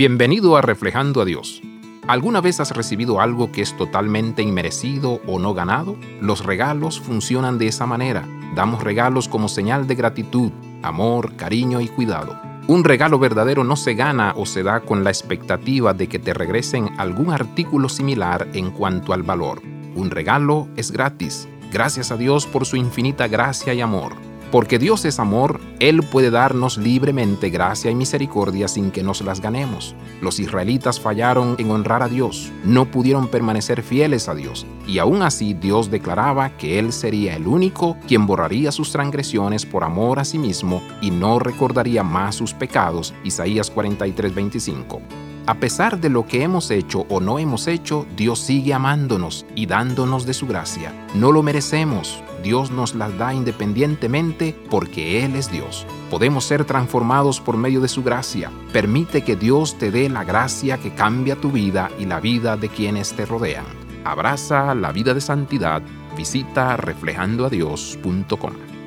Bienvenido a Reflejando a Dios. ¿Alguna vez has recibido algo que es totalmente inmerecido o no ganado? Los regalos funcionan de esa manera. Damos regalos como señal de gratitud, amor, cariño y cuidado. Un regalo verdadero no se gana o se da con la expectativa de que te regresen algún artículo similar en cuanto al valor. Un regalo es gratis, gracias a Dios por su infinita gracia y amor. Porque Dios es amor, Él puede darnos libremente gracia y misericordia sin que nos las ganemos. Los israelitas fallaron en honrar a Dios, no pudieron permanecer fieles a Dios, y aún así Dios declaraba que Él sería el único quien borraría sus transgresiones por amor a sí mismo y no recordaría más sus pecados. Isaías 43:25. A pesar de lo que hemos hecho o no hemos hecho, Dios sigue amándonos y dándonos de su gracia. No lo merecemos, Dios nos las da independientemente porque Él es Dios. Podemos ser transformados por medio de su gracia. Permite que Dios te dé la gracia que cambia tu vida y la vida de quienes te rodean. Abraza la vida de santidad. Visita reflejandoadios.com.